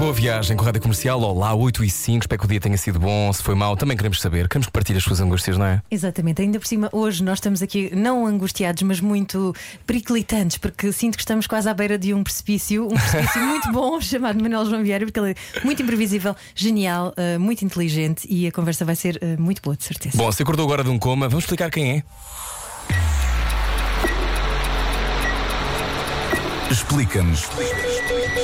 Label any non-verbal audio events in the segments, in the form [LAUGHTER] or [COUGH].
Boa viagem com a Rádio Comercial. Olá, 8 e 5. Espero que o dia tenha sido bom. Se foi mau, também queremos saber. Queremos que partilhe as suas angústias, não é? Exatamente, ainda por cima, hoje nós estamos aqui não angustiados, mas muito periclitantes, porque sinto que estamos quase à beira de um precipício, um precipício [LAUGHS] muito bom, chamado Manuel João Vieira, porque ele é muito imprevisível, genial, eh, muito inteligente e a conversa vai ser eh, muito boa, de certeza. Bom, se acordou agora de um coma, vamos explicar quem é. Explica-nos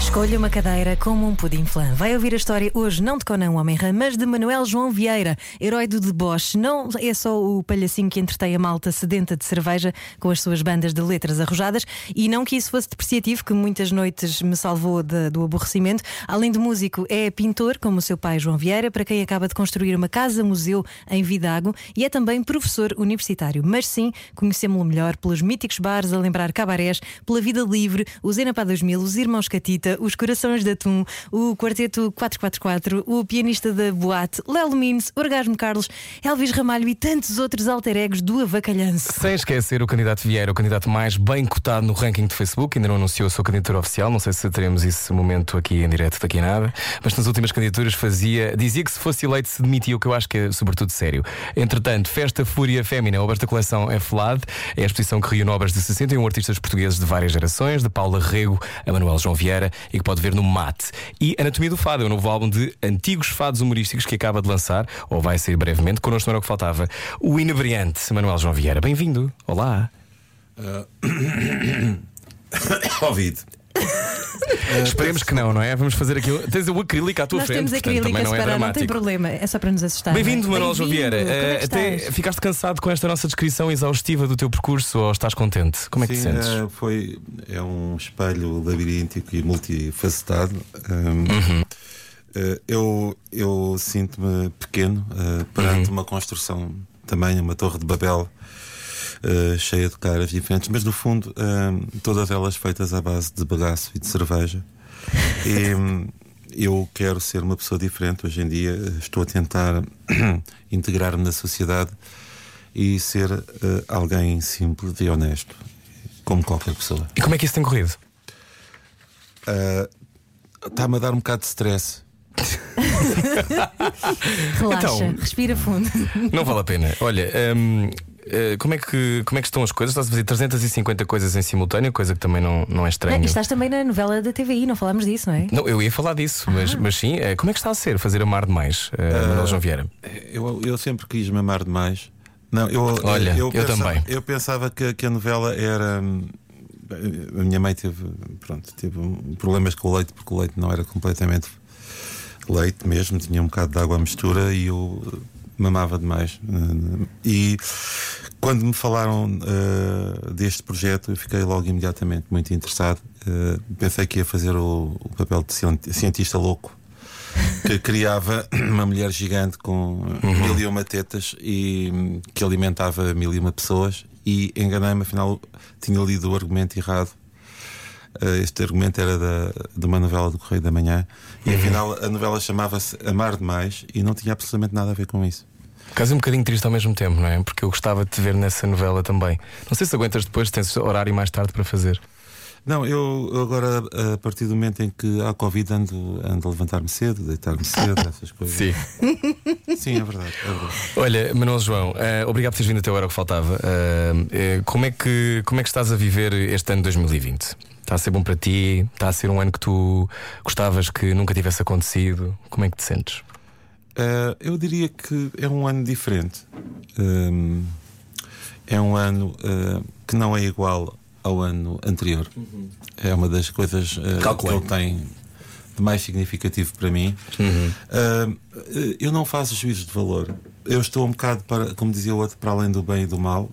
Escolha uma cadeira como um pudim flan. Vai ouvir a história hoje não de Conan Homem-Rã, mas de Manuel João Vieira, herói do deboche. Não é só o palhacinho que entretém a malta sedenta de cerveja com as suas bandas de letras arrojadas e não que isso fosse depreciativo, que muitas noites me salvou de- do aborrecimento. Além de músico, é pintor, como o seu pai João Vieira, para quem acaba de construir uma casa-museu em Vidago e é também professor universitário. Mas sim, conhecemos-lo melhor pelos míticos bares a lembrar cabarés, pela vida livre, o Zenapá 2000, os Irmãos Catita, os Corações de Atum, o Quarteto 444, o pianista da Boate, Lelo Mines, Orgasmo Carlos, Elvis Ramalho e tantos outros alter egos do Avacalhanço. Sem esquecer o candidato Vieira, o candidato mais bem cotado no ranking do Facebook, ainda não anunciou a sua candidatura oficial. Não sei se teremos esse momento aqui em direto daqui a nada, mas nas últimas candidaturas fazia, dizia que se fosse eleito se demitia, o que eu acho que é sobretudo sério. Entretanto, Festa Fúria Fémina, obras da coleção FLAD, é a exposição que reúne obras de 61 artistas portugueses de várias gerações, de Paula Rego a Manuel João Vieira, e que pode ver no MAT. E Anatomia do Fado é o novo álbum de antigos fados humorísticos que acaba de lançar, ou vai sair brevemente, connosco não era o que faltava, o inebriante Manuel João Vieira. Bem-vindo. Olá. [COUGHS] [COUGHS] Covid. [LAUGHS] Esperemos que não, não é? Vamos fazer aquilo. Tens o acrílico à tua Nós frente, temos portanto, acrílico também a não é não tem problema, é só para nos assustar. Bem-vindo, é? Manuel Bem-vindo. Vieira. Como é Eh, que até ficaste cansado com esta nossa descrição exaustiva do teu percurso ou estás contente? Como é que te Sim, sentes? eh, foi, é um espelho labiríntico e multifacetado. Um, Uhum. eh, eu eu sinto-me pequeno eh, perante Uhum. uma construção também, uma torre de Babel. Eh, cheia de caras diferentes, mas no fundo eh, todas elas feitas à base de bagaço e de cerveja. E [LAUGHS] eu quero ser uma pessoa diferente. Hoje em dia eh, estou a tentar [CLEARS THROAT] integrar-me na sociedade e ser eh, alguém simples e honesto, como qualquer pessoa. E como é que isso tem corrido? Está-me a dar um bocado de stress. [LAUGHS] Relaxa, Então- respira fundo. Não vale a pena. Olha, hum, eh, como, é que, como é que estão as coisas? Estás a fazer 350 coisas em simultâneo, coisa que também não, não é E estranho. estás também na novela da TVI, não falámos disso, não é? Não, eu ia falar disso, mas, mas sim, eh, como é que está a ser fazer amar demais, eh, Manuel João Vieira? Eu, eu sempre quis me amar demais. Não, eu, Olha, eu pensava, também. Eu pensava que, que a novela era. A minha mãe teve, pronto, teve problemas com o leite, porque o leite não era completamente leite mesmo, tinha um bocado de água à mistura e eu eh, mamava demais. Eh, E quando me falaram eh, deste projeto, eu fiquei logo imediatamente muito interessado. Eh, pensei que ia fazer o, o papel de cien- cientista louco que criava [COUGHS] uma mulher gigante com mil e uma tetas e que alimentava mil e uma pessoas e enganei-me, afinal tinha lido o argumento errado. Este argumento era da, de uma novela do Correio da Manhã e afinal a novela chamava-se Amar Demais e não tinha absolutamente nada a ver com isso. Quase um bocadinho triste ao mesmo tempo, não é? Porque eu gostava de te ver nessa novela também. Não sei se aguentas depois, tens horário mais tarde para fazer. Não, eu agora, a partir do momento em que há Covid, ando, ando a levantar-me cedo, deitar-me cedo, essas coisas. Sim. [LAUGHS] Sim, é verdade. É verdade. Olha, Manuel João, eh, obrigado por teres vindo até o Era o que Faltava. Eh, eh, como, é que, como é que estás a viver este ano de 2020? Está a ser bom para ti? Está a ser um ano que tu gostavas que nunca tivesse acontecido? Como é que te sentes? Uh, eu diria que é um ano diferente. Um, é um ano uh, que não é igual ao ano anterior. É uma das coisas uh, que ele tem de mais significativo para mim. Uh, uh, eu não faço juízos de valor. Eu estou um bocado, para, como dizia o outro, para além do bem e do mal,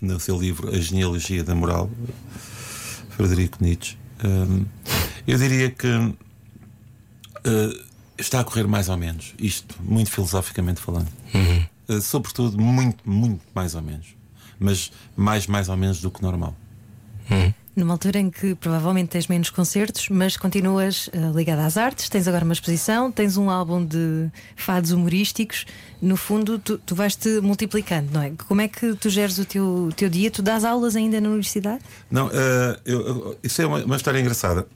no seu livro A Genealogia da Moral, Frederico Nietzsche. Um, eu diria que. Uh, está a correr mais ou menos, isto, muito filosoficamente falando. Uh, eh, sobretudo, muito, muito mais ou menos. Mas mais, mais ou menos do que normal. Numa altura em que provavelmente tens menos concertos, mas continuas eh, ligada às artes, tens agora uma exposição, tens um álbum de fados humorísticos. No fundo, tu, tu vais-te multiplicando, não é? Como é que tu geres o teu, o teu dia? Tu dás aulas ainda na universidade? Não, eh, eu- eu- isso é uma, uma história engraçada.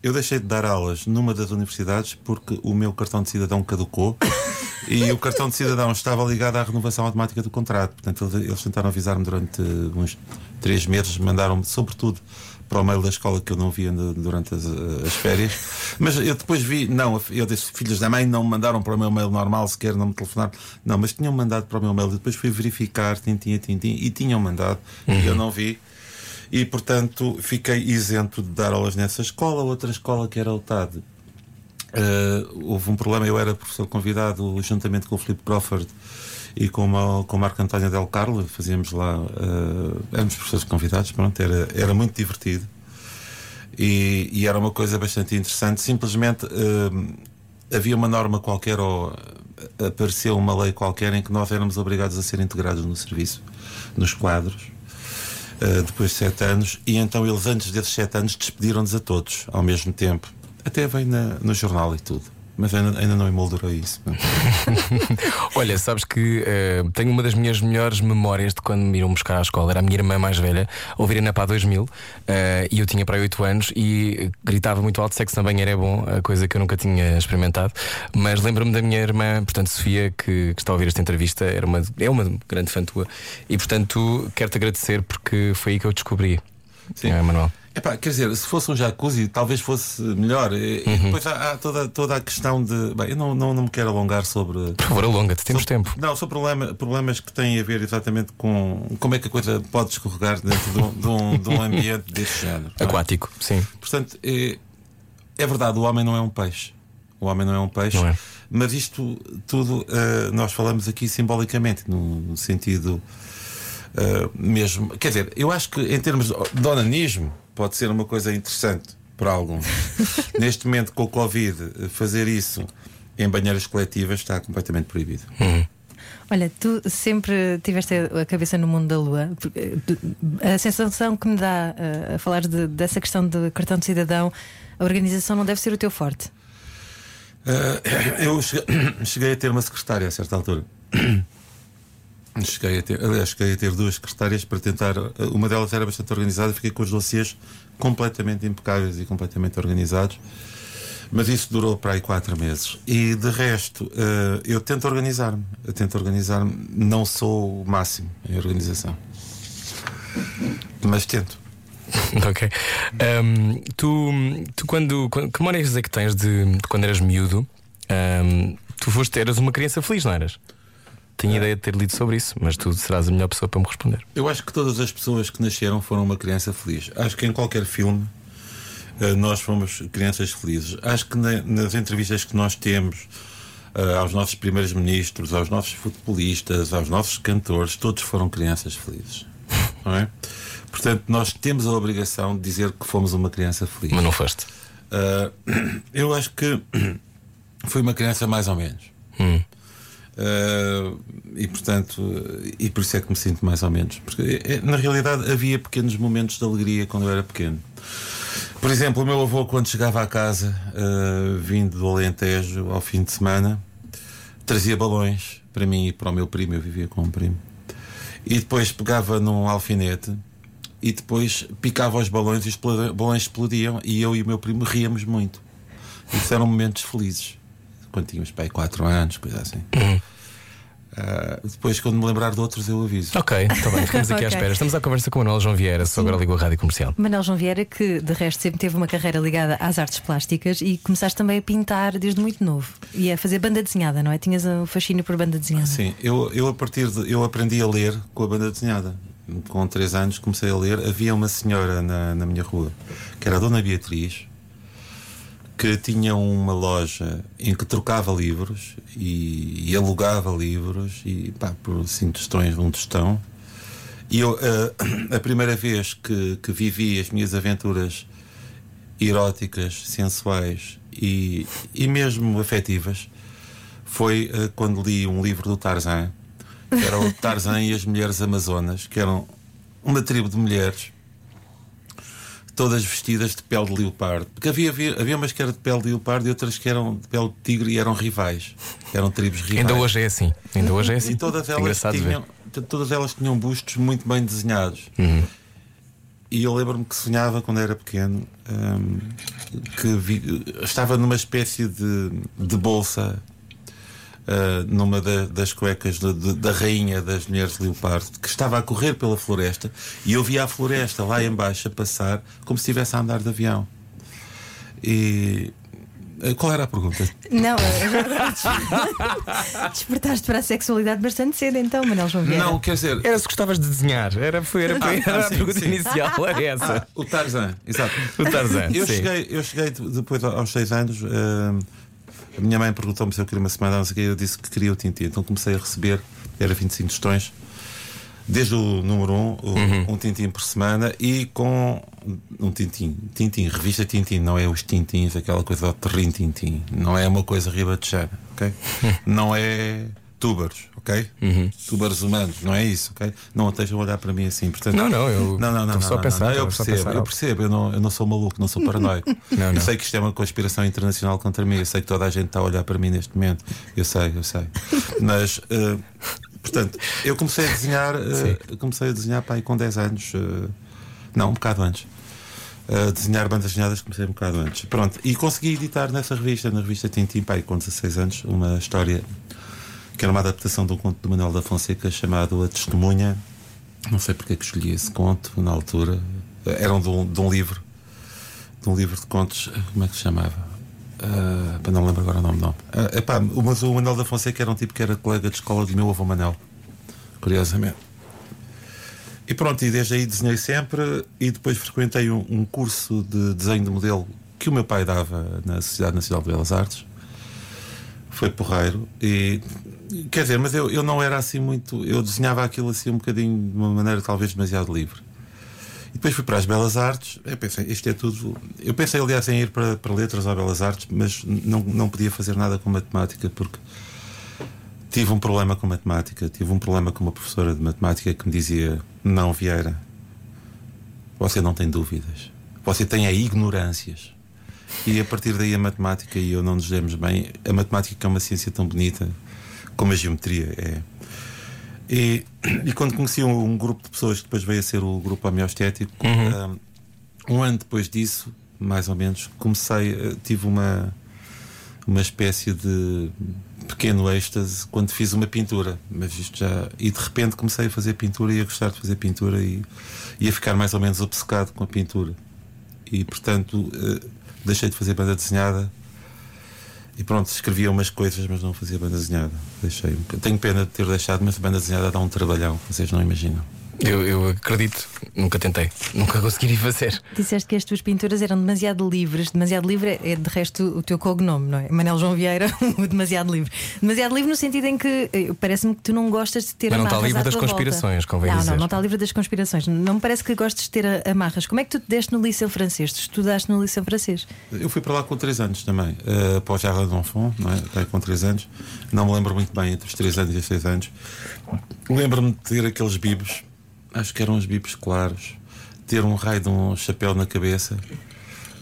Eu deixei de dar aulas numa das universidades porque o meu cartão de cidadão caducou [LAUGHS] e o cartão de cidadão estava ligado à renovação automática do contrato. Portanto, eles, tentaram avisar-me durante uns três meses, mandaram-me, sobretudo, para o mail da escola que eu não via durante as, as férias. Mas eu depois vi, não, eu disse, filhos da mãe não me mandaram para o meu mail normal, sequer não me telefonaram. Não, mas tinham mandado para o meu mail. Depois fui verificar, tintim a tintim, e tinham mandado, e eu não vi. E portanto fiquei isento de dar aulas nessa escola. Outra escola que era o TAD, eh, houve um problema. Eu era professor convidado juntamente com o Filipe Crawford e com, o- com o Marco António Del Carlo. Fazíamos lá, eh, éramos professores convidados. Pronto, era, era muito divertido e, e era uma coisa bastante interessante. Simplesmente eh, havia uma norma qualquer ou apareceu uma lei qualquer em que nós éramos obrigados a ser integrados no serviço, nos quadros. Uh, depois de sete anos, e então eles, antes desses sete anos, despediram-nos a todos ao mesmo tempo. Até vem na- no jornal e tudo. Mas ainda, ainda não emoldurou isso. [LAUGHS] Olha, sabes que eh, tenho uma das minhas melhores memórias de quando me iram buscar à escola. Era a minha irmã mais velha, ouvir a Napá 2000, eh, e eu tinha para aí 8 anos e gritava muito alto. Sexo na banheira é bom, a coisa que eu nunca tinha experimentado. Mas lembro-me da minha irmã, portanto, Sofia, que, que está a ouvir esta entrevista, era uma, é uma grande fã tua. E portanto, quero-te agradecer porque foi aí que eu descobri. Sim. eh, Manuel. Epá, quer dizer, se fosse um jacuzzi, talvez fosse melhor. E, e depois há, há toda, toda a questão de. Bem, eu não, não, não me quero alongar sobre. Por favor, alonga-te, temos tempo. Não, são problema, problemas que têm a ver exatamente com como é que a coisa pode escorregar dentro de um, de um, de um ambiente deste género. não [LAUGHS] é? Aquático, sim. Portanto, é, é verdade, o homem não é um peixe. O homem não é um peixe. É. Mas isto tudo eh, nós falamos aqui simbolicamente, no, sentido eh, mesmo. Quer dizer, eu acho que em termos de onanismo pode ser uma coisa interessante para alguns. [LAUGHS] Neste momento, com o Covid, fazer isso em banheiras coletivas está completamente proibido. Olha, tu sempre tiveste a cabeça no mundo da lua. A sensação que me dá eh, a falar de- dessa questão do cartão de cidadão, a organização não deve ser o teu forte. Eh, [COUGHS] eu [COUGHS] cheguei a ter uma secretária a certa altura. [COUGHS] Cheguei a ter, aliás, cheguei a ter duas secretárias para tentar. eh, Uma delas era bastante organizada, fiquei com os dossiês completamente impecáveis e completamente organizados. Mas isso durou para aí quatro meses. E de resto, eh, eu tento organizar-me. Eu tento organizar-me. Não sou o máximo em organização. Mas tento. [LAUGHS] ok. Ahm, tu, tu quando, quando. Que memórias é que tens de, de quando eras miúdo? Ahm, tu foste, eras uma criança feliz, não eras? Tinha ideia de ter lido sobre isso, mas tu serás a melhor pessoa para me responder. Eu acho que todas as pessoas que nasceram foram uma criança feliz. Acho que em qualquer filme eh, nós fomos crianças felizes. Acho que na- nas entrevistas que nós temos eh, aos nossos primeiros ministros, aos nossos futebolistas, aos nossos cantores, todos foram crianças felizes. [LAUGHS] Não é? Portanto, nós temos a obrigação de dizer que fomos uma criança feliz. Mas não foste. Uh, [CLEARS THROAT] eu acho que [CLEARS THROAT] fui uma criança mais ou menos. Hum. Uh, e portanto, e por isso é que me sinto mais ou menos. Porque eh, na realidade havia pequenos momentos de alegria quando eu era pequeno. Por exemplo, o meu avô, quando chegava à casa, uh, vindo do Alentejo ao fim de semana, trazia balões para mim e para o meu primo. Eu vivia com um primo. E depois pegava num alfinete e depois picava os balões e os balões explodiam. E eu e o meu primo ríamos muito. Isso eram momentos felizes. Quando tínhamos pai 4 anos, coisa assim. Ah, depois, quando me lembrar de outros, eu aviso. Ok, está bem, ficamos aqui à [LAUGHS] Ok. espera. Estamos à conversa com o Manuel João Vieira, só agora ligou a rádio comercial. Manuel João Vieira, que de resto sempre teve uma carreira ligada às artes plásticas e começaste também a pintar desde muito novo e a fazer banda desenhada, não é? Tinhas um fascínio por banda desenhada. Sim, eu, eu a partir de. Eu aprendi a ler com a banda desenhada. Com 3 anos comecei a ler. Havia uma senhora na, na minha rua, que era a Dona Beatriz, que tinha uma loja em que trocava livros e, e alugava livros e pá, por 5 tostões, um tostão. E eu, eh, [CLEARS THROAT] a primeira vez que, que vivi as minhas aventuras eróticas, sensuais e, e mesmo afetivas foi eh, quando li um livro do Tarzan Era o [LAUGHS] Tarzan e as Mulheres Amazonas, que eram uma tribo de mulheres, todas vestidas de pele de leopardo. Porque havia, havia, havia umas que eram de pele de leopardo e outras que eram de pele de tigre e eram rivais. Eram tribos rivais. Ainda hoje é assim. Ainda hoje é assim. E todas elas, tinham, todas elas tinham bustos muito bem desenhados. Uhum. E eu lembro-me que sonhava quando era pequeno hum, que vi- estava numa espécie de, de bolsa ah, numa da- das cuecas de- de- da rainha das mulheres de leopardo que estava a correr pela floresta e eu via a floresta lá embaixo a passar como se estivesse a andar de avião. E ah, qual era a pergunta? Não, agora [LAUGHS] despertaste para a sexualidade bastante cedo, então, Manel João Vieira. Não, quer dizer, Era se gostavas de desenhar. Era, foi, era, foi- era a sim, pergunta sim. inicial. Era essa. o Tarzan, exato. O Tarzan. Eu sim. cheguei, eu cheguei de- depois aos seis anos. ah, a minha mãe perguntou-me se eu queria uma semana, não sei o quê, eu disse que queria o Tintin. Então comecei a receber, era 25 tostões, desde o número 1, um, Uhum. um Tintin por semana e com um Tintin. Tintin, revista Tintin, não é os Tintins, aquela coisa do terreno Tintin. Não é uma coisa ribatejana, ok? [LAUGHS] não é túbaros, ok? Uhum. Túbaros humanos, não é isso, ok? Não estejam a olhar para mim assim. Portanto, Não, não, eu não, não, não, só não, pensar, não, eu percebo, pensar eu percebo, eu não, eu não sou maluco, não sou paranoico. [LAUGHS] Não, eu sei que isto é uma conspiração internacional contra mim, eu sei que toda a gente está a olhar para mim neste momento. Eu sei, eu sei. [LAUGHS] Mas eh, portanto, eu comecei a desenhar, eh, comecei a desenhar pai com 10 anos, eh, não, um bocado antes. A desenhar bandas desenhadas comecei um bocado antes. Pronto, e consegui editar nessa revista, na revista Tintim, pai, com 16 anos, uma história que era uma adaptação de um conto do Manuel da Fonseca chamado A Testemunha. Não sei porque é que escolhi esse conto na altura. Era um de um, de um livro, de um livro de contos. Como é que se chamava? Pá, não lembro agora o nome, não. Ah, epá, mas o Manuel da Fonseca era um tipo que era colega de escola do meu avô Manel, curiosamente. E pronto, e desde aí desenhei sempre e depois frequentei um, um curso de desenho de modelo que o meu pai dava na Sociedade Nacional de Belas Artes. Foi porreiro e quer dizer, mas eu, eu não era assim muito. Eu desenhava aquilo assim um bocadinho de uma maneira talvez demasiado livre. E depois fui para as Belas Artes. Eu pensei, isto é tudo. Eu pensei, aliás, em ir para, para letras ou Belas Artes, mas não, não podia fazer nada com matemática porque tive um problema com matemática. Tive um problema com uma professora de matemática que me dizia: Não, Vieira, você não tem dúvidas. Você tem é ignorâncias. E a partir daí a matemática e eu não nos demos bem. A matemática que é uma ciência tão bonita como a geometria é. E, e quando conheci um, um grupo de pessoas que depois veio a ser o grupo homeostético, um, um ano depois disso, mais ou menos, comecei, eh, tive uma, uma espécie de pequeno êxtase quando fiz uma pintura. Mas isto já. E de repente comecei a fazer pintura e a gostar de fazer pintura e, e a ficar mais ou menos obcecado com a pintura. E portanto eh, deixei de fazer banda desenhada. E pronto, escrevia umas coisas, mas não fazia banda desenhada. Deixei. Tenho pena de ter deixado, mas a banda desenhada dá um trabalhão, vocês não imaginam. Eu, eu acredito, nunca tentei, nunca consegui fazer. Disseste que as tuas pinturas eram demasiado livres. Demasiado livre é de resto o teu cognome, não é? Manel João Vieira, [LAUGHS] o demasiado livre. Demasiado livre no sentido em que eh, parece-me que tu não gostas de ter Mas não está amarras livre à das tua volta. conspirações, convém não, dizer. Não, não está livre das conspirações. Não me parece que gostes de ter a- amarras. Como é que tu te deste no liceu francês? Tu estudaste no liceu francês? Eu fui para lá com 3 anos também, uh, para o Jardim d'Enfant, não é? Até com 3 anos. Não me lembro muito bem entre os 3 anos e os 6 anos. Lembro-me de ter aqueles bibos, acho que eram uns bibos claros, ter um raio de um chapéu na cabeça,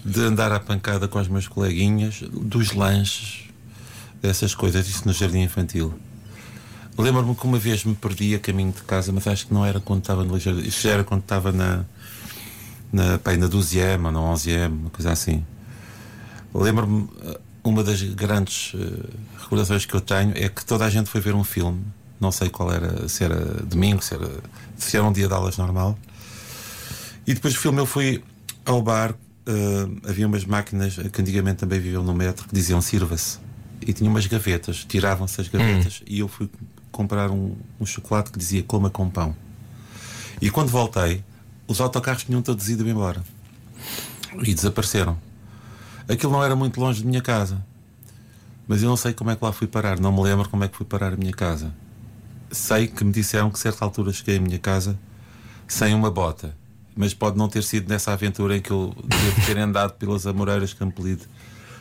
de andar à pancada com os meus coleguinhas, dos lanches, dessas coisas, isso no jardim infantil. Lembro-me que uma vez me perdi a caminho de casa, mas acho que não era quando estava no jardim, isto já era quando estava na, na, pá, na 12 ou na 11 uma coisa assim. Lembro-me, eh, uma das grandes eh, recordações que eu tenho é que toda a gente foi ver um filme, não sei qual era, se era domingo, se era, se era um dia de aulas normal. E depois do filme eu fui ao bar, eh, havia umas máquinas que antigamente também viviam no metro que diziam sirva-se. E tinha umas gavetas, tiravam-se as gavetas. E eu fui comprar um, um chocolate que dizia coma com pão. E quando voltei, os autocarros tinham todos ido embora. E desapareceram. Aquilo não era muito longe de minha casa. Mas eu não sei como é que lá fui parar. Não me lembro como é que fui parar a minha casa. Sei que me disseram que certa altura cheguei à minha casa sem uma bota. Mas pode não ter sido nessa aventura em que eu devo ter andado pelas Amoreiras Campolide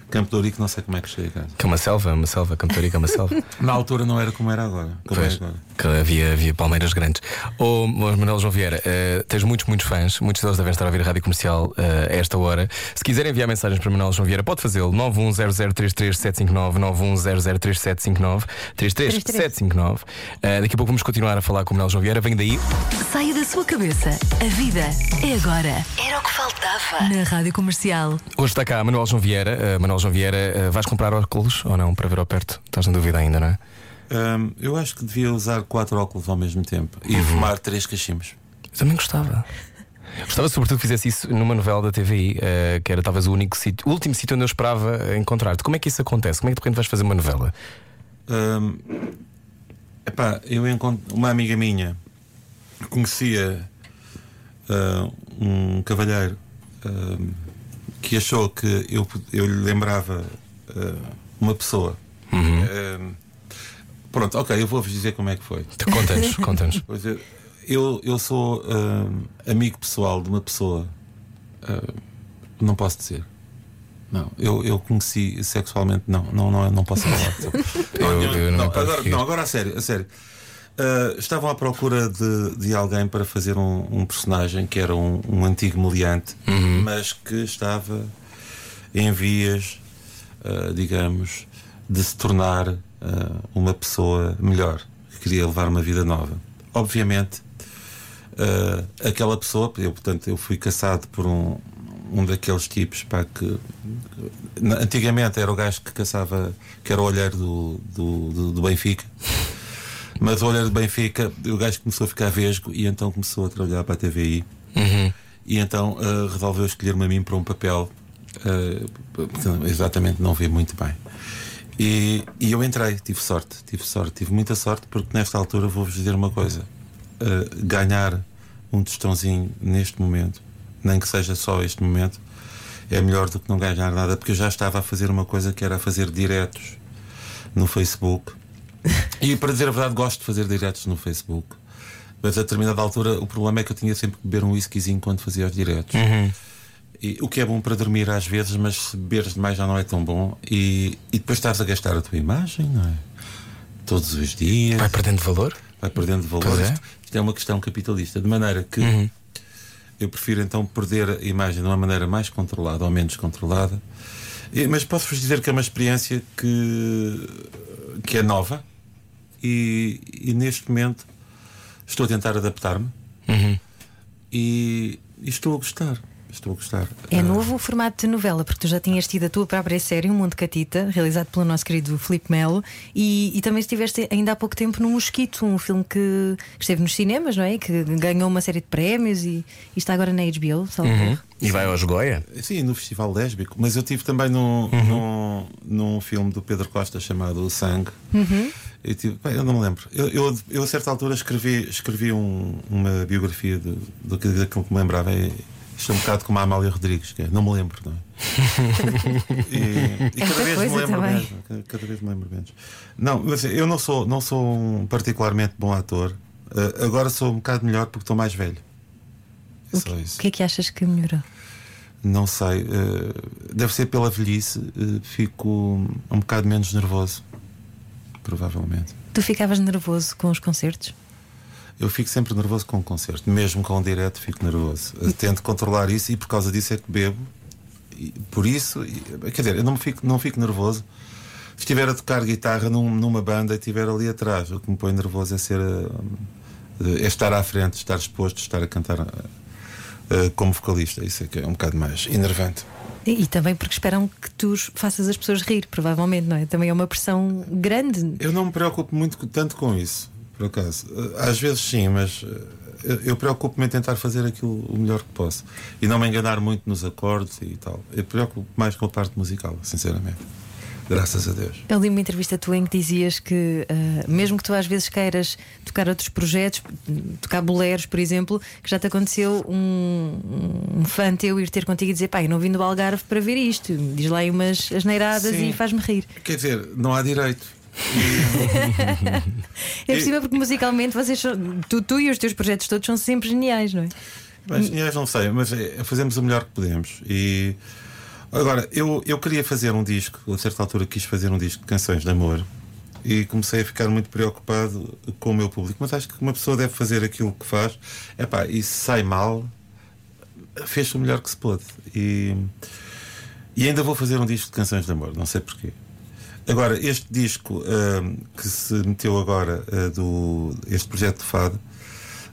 Campo de Ourique, não sei como é que cheguei a casa. Que é uma selva, uma selva, Campo de Ourique é uma selva. [LAUGHS] Na altura não era como era agora. Como Pois, é agora. que havia, havia palmeiras grandes. Ô Manuel João Vieira, eh, tens muitos, muitos fãs, muitos deles devem estar a ouvir a rádio comercial eh, a esta hora. Se quiserem enviar mensagens para Manuel João Vieira, pode fazê-lo 910033759, 910033759, 33759. Eh, daqui a pouco vamos continuar a falar com o Manuel João Vieira. Vem daí. Saia da sua cabeça. A vida é agora. Era o que faltava. Na Rádio Comercial. Hoje está cá Manuel João Vieira. Eh, Manuel João Vieira, eh, vais comprar óculos ou não para ver ao perto? Estás na dúvida ainda, não é? Hum, eu acho que devia usar quatro óculos ao mesmo tempo e fumar três cachimbos. Eu também gostava. Gostava sobretudo que fizesse isso numa novela da TVI, eh, que era talvez o único sítio, o último sítio onde eu esperava eh, encontrar-te. Como é que isso acontece? Como é que de repente vais fazer uma novela? Hum, epá, eu encontro uma amiga minha conhecia ah, um cavalheiro ah, que achou que eu, eu lhe lembrava ah, uma pessoa. Ah, pronto, ok, eu vou-vos dizer como é que foi. Tu Conta-nos, [LAUGHS] conta-nos. Pois é, eu, eu sou ah, amigo pessoal de uma pessoa. não posso dizer. Não, eu, eu conheci sexualmente. Não, não, não, não posso falar. [LAUGHS] Eu- eu não importo agora, não, agora a sério, a sério. Ah, estavam à procura de, de alguém para fazer um, um personagem que era um, um antigo meliante, Uhum. mas que estava em vias, ah, digamos, de se tornar ah, uma pessoa melhor, que queria levar uma vida nova. Obviamente, aquela pessoa, eu, portanto, eu fui caçado por um, um daqueles tipos pá, que antigamente era o gajo que caçava, que era o olheiro do, do, do, do Benfica. Mas o olheiro do Benfica, o gajo começou a ficar vesgo e então começou a trabalhar para a TVI. E então ah, resolveu escolher-me a mim para um papel porque exatamente não vê muito bem. E, e eu entrei, tive sorte, tive sorte, tive muita sorte, porque nesta altura vou-vos dizer uma coisa: Ah, ganhar um tostãozinho neste momento, nem que seja só este momento, é melhor do que não ganhar nada, porque eu já estava a fazer uma coisa que era fazer diretos no Facebook. E para dizer a verdade, gosto de fazer diretos no Facebook. Mas a determinada altura o problema é que eu tinha sempre que beber um whiskyzinho quando fazia os diretos. E, o que é bom para dormir às vezes, mas se beberes demais já não é tão bom. E, e depois estás a gastar a tua imagem, não é? Todos os dias Vai perdendo valor? vai perdendo valor. É. Isto, isto é uma questão capitalista, de maneira que eu prefiro então perder a imagem de uma maneira mais controlada ou menos controlada. E- mas posso-vos dizer que é uma experiência que, que é nova e, e neste momento estou a tentar adaptar-me e, e estou a gostar. Estou a gostar. É Ah, novo o formato de novela, porque tu já tinhas tido a tua própria série, Um Mundo Catita, realizado pelo nosso querido Filipe Melo, e, e também estiveste ainda há pouco tempo no Mosquito, um filme que, que esteve nos cinemas, não é? Que ganhou uma série de prémios e, e está agora na HBO. salvo erro. E vai aos Goya? Sim, no Festival Lésbico, mas eu tive também num, num, num filme do Pedro Costa chamado O Sangue. Eu, tive, bem, eu não me lembro. Eu, eu, eu, a certa altura escrevi, escrevi um- uma biografia do, do que daquilo que me lembrava. E, isto é um bocado como a Amália Rodrigues, que é, não me lembro, não é? [LAUGHS] E, e cada vez me lembro também. menos. Cada, vez me lembro menos. Não, mas eu não sou, não sou um particularmente bom ator. Uh, agora sou um bocado melhor porque estou mais velho. É só isso. O que é que achas que melhorou? Não sei, eh, deve ser pela velhice, eh, fico um bocado menos nervoso. Provavelmente. Tu ficavas nervoso com os concertos? Eu fico sempre nervoso com o concerto, mesmo com o direto, fico nervoso. Eh, Tento controlar isso e por causa disso é que bebo. E por isso, quer dizer, eu não fico, não fico nervoso. Se estiver a tocar guitarra num- numa banda e estiver ali atrás, o que me põe nervoso é ser. eh, é estar à frente, estar exposto, estar a cantar eh, eh, como vocalista. Isso é que é um bocado mais enervante. E, e também porque esperam que tu faças as pessoas rir, provavelmente, não é? Também é uma pressão grande. Eu não me preocupo muito tanto com isso, por acaso. Eh, Às vezes sim, mas eh, eu, eu preocupo-me em tentar fazer aquilo o melhor que posso e não me enganar muito nos acordes e tal. Eu preocupo mais com a parte musical, sinceramente. Graças a Deus. Eu li uma entrevista tua em que dizias que, ah, mesmo que tu às vezes queiras tocar outros projetos, tocar boleros, por exemplo, que já te aconteceu um, um fã teu ir ter contigo e dizer: pai, não vim do Algarve para ver isto, diz lá aí umas asneiradas Sim. e faz-me rir. Quer dizer, não há direito. [LAUGHS] É possível porque musicalmente vocês são- tu, tu e os teus projetos todos são sempre geniais, não é? Mas, aliás, não sei, mas é, fazemos o melhor que podemos. E Agora, eu, eu queria fazer um disco, a certa altura quis fazer um disco de canções de amor e comecei a ficar muito preocupado com o meu público. Mas acho que uma pessoa deve fazer aquilo que faz. Epá, e se sai mal, fez o melhor que se pôde. E, e ainda vou fazer um disco de canções de amor, não sei porquê. Agora, este disco uh, que se meteu agora, uh, do, este projeto de fado,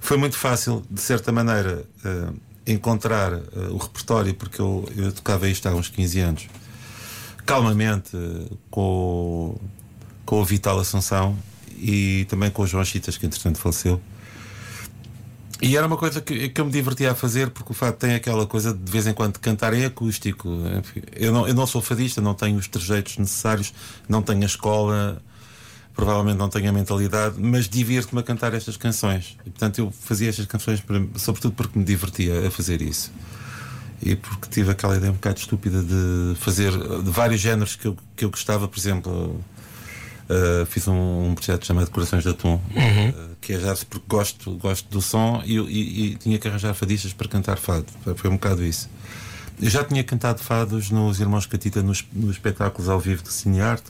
foi muito fácil, de certa maneira, uh, encontrar o repertório, porque eu, eu tocava isto há uns 15 anos, calmamente, com com o Vital Assunção e também com o João Chitas, que entretanto faleceu. E era uma coisa que, que eu me divertia a fazer, porque o fato tem aquela coisa de, de vez em quando cantar em acústico. Eu não, eu não sou fadista, não tenho os trejeitos necessários, não tenho a escola, provavelmente não tenho a mentalidade, mas divirto-me a cantar estas canções. E, portanto, eu fazia estas canções, para, sobretudo porque me divertia a fazer isso. E porque tive aquela ideia um bocado estúpida de fazer de vários géneros que eu, que eu gostava, por exemplo Uh, fiz um, um, projeto chamado Corações de Atum, uhum. uh, que é já porque gosto, gosto do som e, e, e, tinha que arranjar fadistas para cantar fado. Foi um bocado isso. Eu já tinha cantado fados nos Irmãos Catita nos, nos espetáculos ao vivo de Cinearte.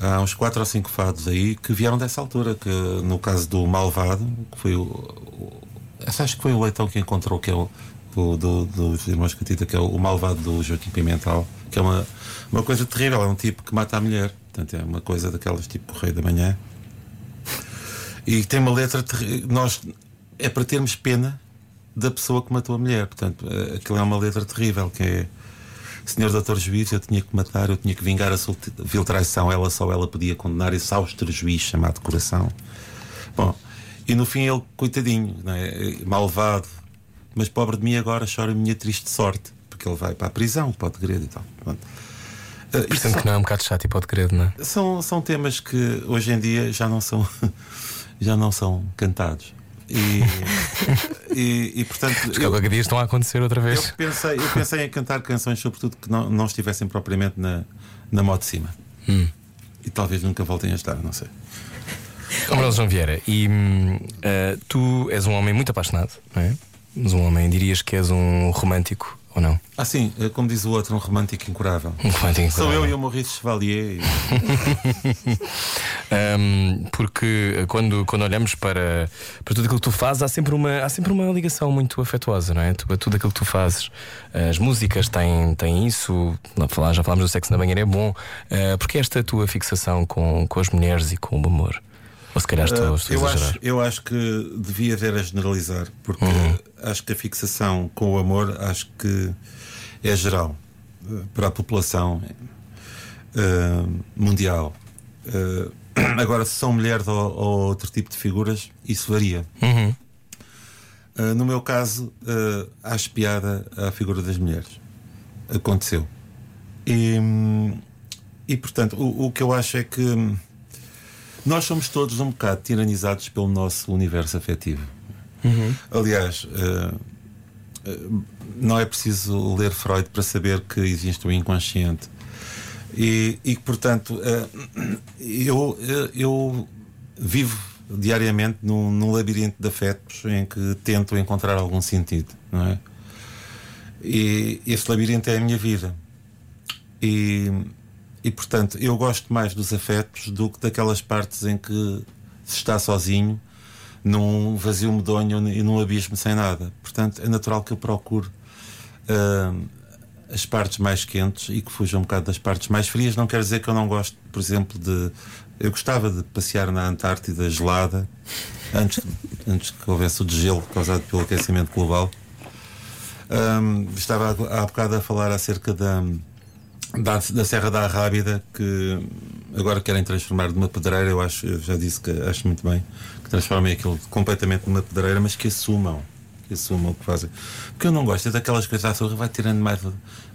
Há uns quatro ou cinco fados aí que vieram dessa altura, que no caso do Malvado, que foi o, o acho que foi o Leitão que encontrou, que é o, o do, dos Irmãos Catita, que é o, o Malvado do Joaquim Pimental, que é uma, uma coisa terrível, é um tipo que mata a mulher. Portanto, é uma coisa daquelas tipo Correio da Manhã. E tem uma letra. Nós, é para termos pena da pessoa que matou a mulher. Portanto, é, aquilo é uma letra terrível que é. Senhor Doutor Juiz, eu tinha que matar, eu tinha que vingar a vil traição, ela só ela podia condenar esse austro juiz chamado coração. Bom, e no fim ele, coitadinho, é? malvado, mas pobre de mim agora chora a minha triste sorte, porque ele vai para a prisão, para o degredo e tal. Pronto. Uh, Portanto, que não é um bocado chato e pode crer, não é? São, são temas que hoje em dia já não são, [LAUGHS] já não são cantados. E, [LAUGHS] e, e, portanto. Os dia estão a acontecer outra vez. Eu pensei, eu pensei em cantar canções, sobretudo, que não, não estivessem propriamente na, na moda de cima. Hum. E talvez nunca voltem a estar, não sei. Amoroso João Vieira, e uh, tu és um homem muito apaixonado, não é? Mas um homem, dirias que és um romântico ou não? Ah, sim, eh, como diz o outro, um romântico incurável. Um romântico incurável. Sou eu e o Maurice Chevalier. [LAUGHS] um, porque quando, quando olhamos para, para tudo aquilo que tu fazes, há sempre, uma, há sempre uma ligação muito afetuosa, não é? Tu, tudo aquilo que tu fazes. As músicas têm, têm isso, já falámos do sexo na banheira, é bom. Uh, porque esta tua fixação com, com as mulheres e com o amor? Ou se calhar estou, estou eu, acho, eu acho que devia haver a generalizar, porque uhum. acho que a fixação com o amor acho que é geral eh, para a população uh, mundial. [CLEARS THROAT] Agora, se são mulheres ou, ou, outro tipo de figuras, isso varia. Uhum. Uh, no meu caso, uh, acho piada à figura das mulheres. Aconteceu. E, e portanto, o, o que eu acho é que nós somos todos um bocado tiranizados pelo nosso universo afetivo. Uhum. Aliás, uh, uh, não é preciso ler Freud para saber que existe o inconsciente. E, e portanto, uh, eu, eu vivo diariamente num, num, labirinto de afetos em que tento encontrar algum sentido, não é? E esse labirinto é a minha vida. E e portanto, eu gosto mais dos afetos do que daquelas partes em que se está sozinho, num vazio medonho e num abismo sem nada. Portanto, é natural que eu procure uh, as partes mais quentes e que fuja um bocado das partes mais frias. Não quer dizer que eu não gosto, por exemplo, de. Eu gostava de passear na Antártida gelada antes, antes que houvesse o degelo causado pelo aquecimento global. Um, estava há bocado a falar acerca da da, da Serra da Arrábida que agora querem transformar de uma pedreira. Eu acho, eu já disse que acho muito bem que transformem aquilo completamente numa pedreira, mas que assumam, que assumam o que fazem. Porque eu não gosto é daquelas coisas, a surra vai tirando mais,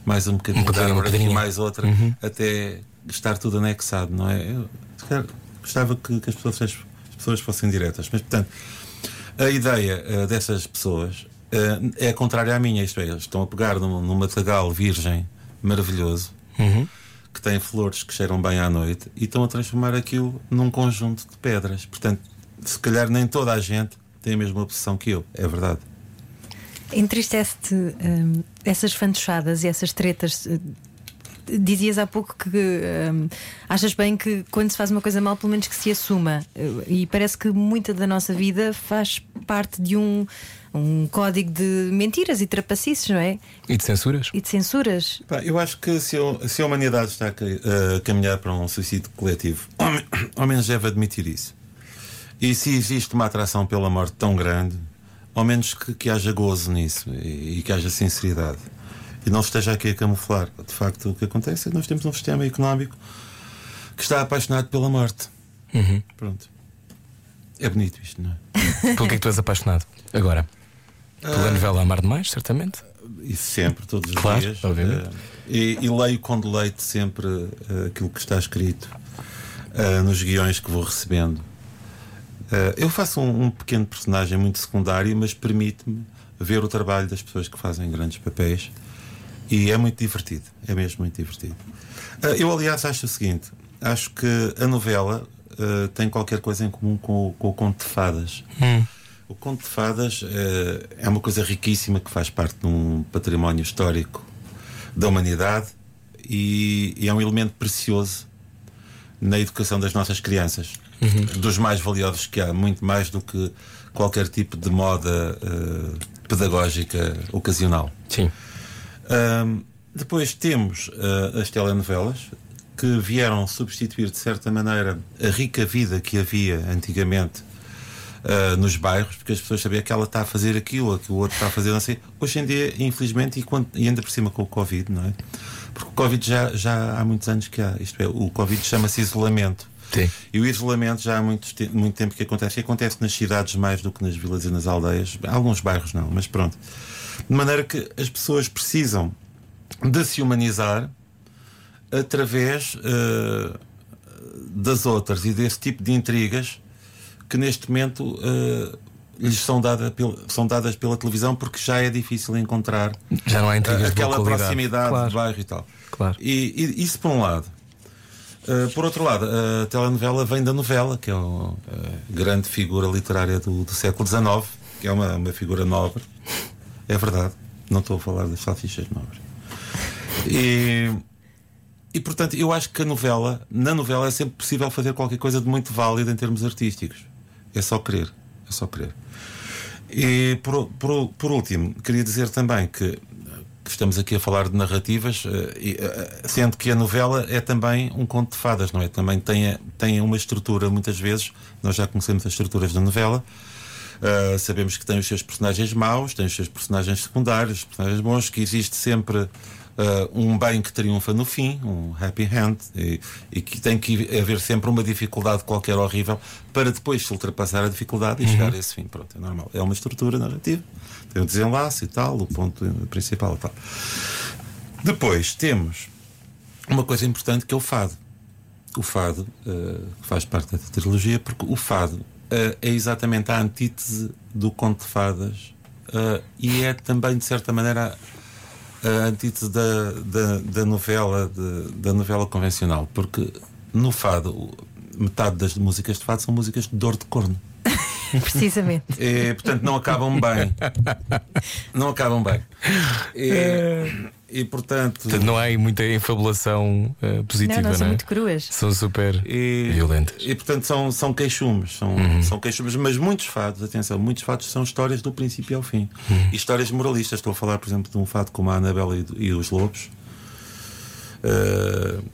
mais um bocadinho, um bocadinho de árvore, mais outra, uhum. até estar tudo anexado, não é? Eu gostava que, que as, pessoas, as pessoas fossem diretas, mas portanto, a ideia uh, dessas pessoas uh, é contrária à minha, isto é, eles estão a pegar num, num matagal virgem maravilhoso uhum. que têm flores que cheiram bem à noite e estão a transformar aquilo num conjunto de pedras. Portanto, se calhar nem toda a gente tem a mesma obsessão que eu, é verdade. Entristece-te hum, essas fantochadas e essas tretas. Dizias há pouco que hum, achas bem que quando se faz uma coisa mal, pelo menos que se assuma. E parece que muita da nossa vida faz parte de um, um código de mentiras e trapacices, não é? E de censuras? E de censuras. Pá, eu acho que se a, se a humanidade está a, a caminhar para um suicídio coletivo, ao, me- ao menos deve admitir isso. E se existe uma atração pela morte tão grande, ao menos que, que haja gozo nisso e, e que haja sinceridade. E não se esteja aqui a camuflar. De facto, o que acontece é que nós temos um sistema económico que está apaixonado pela morte. Pronto. É bonito isto, não é? Pelo que é que tu és apaixonado? Agora. Pela novela Amar Demais, certamente. E sempre, todos os Claro, dias. obviamente. Eh, e, e leio com deleite sempre eh, aquilo que está escrito nos guiões que vou recebendo. Eu faço um, um pequeno personagem muito secundário, mas permite-me ver o trabalho das pessoas que fazem grandes papéis e é muito divertido. É mesmo muito divertido. Eu, aliás, acho o seguinte: acho que a novela eh, tem qualquer coisa em comum com, o- com o conto de fadas. O conto de fadas eh, é uma coisa riquíssima que faz parte de um património histórico da humanidade e, e é um elemento precioso na educação das nossas crianças. Dos mais valiosos que há, muito mais do que qualquer tipo de moda eh, pedagógica ocasional. Sim. Ahm, depois temos ah, as telenovelas que vieram substituir de certa maneira a rica vida que havia antigamente ah, nos bairros, porque as pessoas sabiam que ela está a fazer aquilo, que o outro está a fazer assim. Hoje em dia, infelizmente, e, quando- e ainda por cima com o Covid, não é? Porque o Covid já, já há muitos anos que há, isto é, o Covid chama-se isolamento. Sim. E o isolamento já há muito, muito tempo que acontece. E acontece nas cidades mais do que nas vilas e nas aldeias. Alguns bairros não, mas pronto. De maneira que as pessoas precisam de se humanizar através eh, das outras e desse tipo de intrigas que neste momento eh, lhes são, dada são dadas pela televisão porque já é difícil encontrar Já não há intrigas eh, aquela proximidade Claro. de bairro e tal. Claro. E, e- isso por um lado. Uh, por outro lado, a telenovela vem da novela, que é o- a grande figura literária do, do século XIX, que é uma, uma figura nobre. É verdade. Não estou a falar das salsichas nobres. E, e portanto, eu acho que a novela, na novela, é sempre possível fazer qualquer coisa de muito válido em termos artísticos. É só querer. É só querer. E por, por, por último, queria dizer também que, que estamos aqui a falar de narrativas, eh, e, eh, sendo que a novela é também um conto de fadas, não é? Também tem, tem uma estrutura, muitas vezes, nós já conhecemos as estruturas da novela. Uh, sabemos que tem os seus personagens maus, tem os seus personagens secundários, personagens bons, que existe sempre uh, um bem que triunfa no fim, um happy end, e, e que tem que haver sempre uma dificuldade qualquer horrível para depois se ultrapassar a dificuldade e chegar a esse fim. Pronto, é normal. É uma estrutura narrativa, tem o desenlace e tal, o ponto principal e tal. Depois temos uma coisa importante que é o fado. O fado uh, que faz parte da trilogia, porque o fado uh, é exatamente a antítese do conto de fadas uh, e é também, de certa maneira, a, antítese da, da, da novela, de- da novela convencional, porque no fado, metade das músicas de fado são músicas de dor de corno. [LAUGHS] Precisamente. E, portanto, não acabam bem. Não acabam bem. E, e, portanto. Portanto, não há aí muita enfabulação eh, positiva, Não, não, são é? muito cruas. São super E, violentas. E portanto são, são queixumes, são, são queixumes, mas muitos fados, atenção, muitos fados são histórias do princípio ao fim. E histórias moralistas. Estou a falar, por exemplo, de um fado como a Anabela e, e os Lobos. Uh,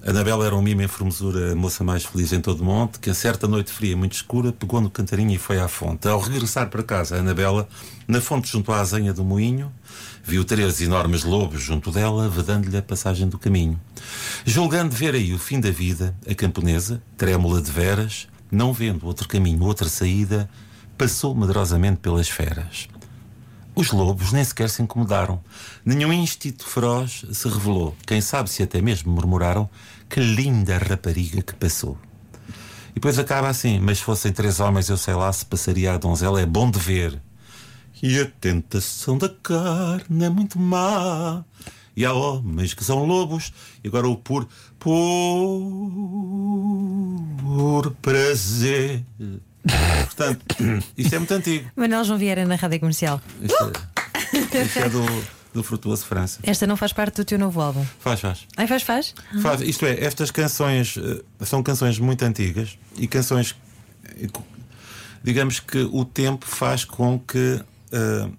Anabela era um mimo em formosura, a moça mais feliz em todo o monte, que a certa noite fria muito escura pegou no cantarinho e foi à fonte. Ao regressar para casa, Anabela, na fonte junto à azenha do moinho, viu três enormes lobos junto dela, vedando-lhe a passagem do caminho. Julgando ver aí o fim da vida, a camponesa, trêmula de veras, não vendo outro caminho, outra saída, passou medrosamente pelas feras. Os lobos nem sequer se incomodaram. Nenhum instinto feroz se revelou. Quem sabe se até mesmo murmuraram que linda rapariga que passou. E depois acaba assim: Mas se fossem três homens, eu sei lá se passaria a donzela, é bom de ver. E a tentação da carne é muito má. E há homens que são lobos, e agora o por. por prazer. Portanto, isto é muito antigo. Manuel João Vieira na rádio comercial. Isto é- Isto é do, do Frutuoso França. Esta não faz parte do teu novo álbum. Faz, faz. Ai, faz, faz? Faz, isto é, estas canções eh, são canções muito antigas e canções. eh, Digamos que o tempo faz com que eh,